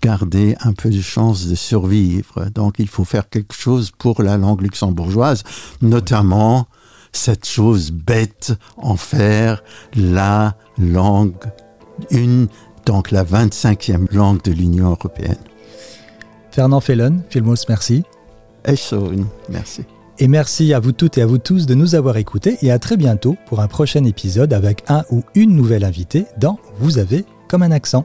garder un peu de chance de survivre. Donc il faut faire quelque chose pour la langue luxembourgeoise, notamment cette chose bête en faire la langue, une, donc la 25e langue de l'Union européenne. Fernand Fellon, Filmos, merci. merci. Et merci à vous toutes et à vous tous de nous avoir écoutés et à très bientôt pour un prochain épisode avec un ou une nouvelle invitée dans Vous avez comme un accent.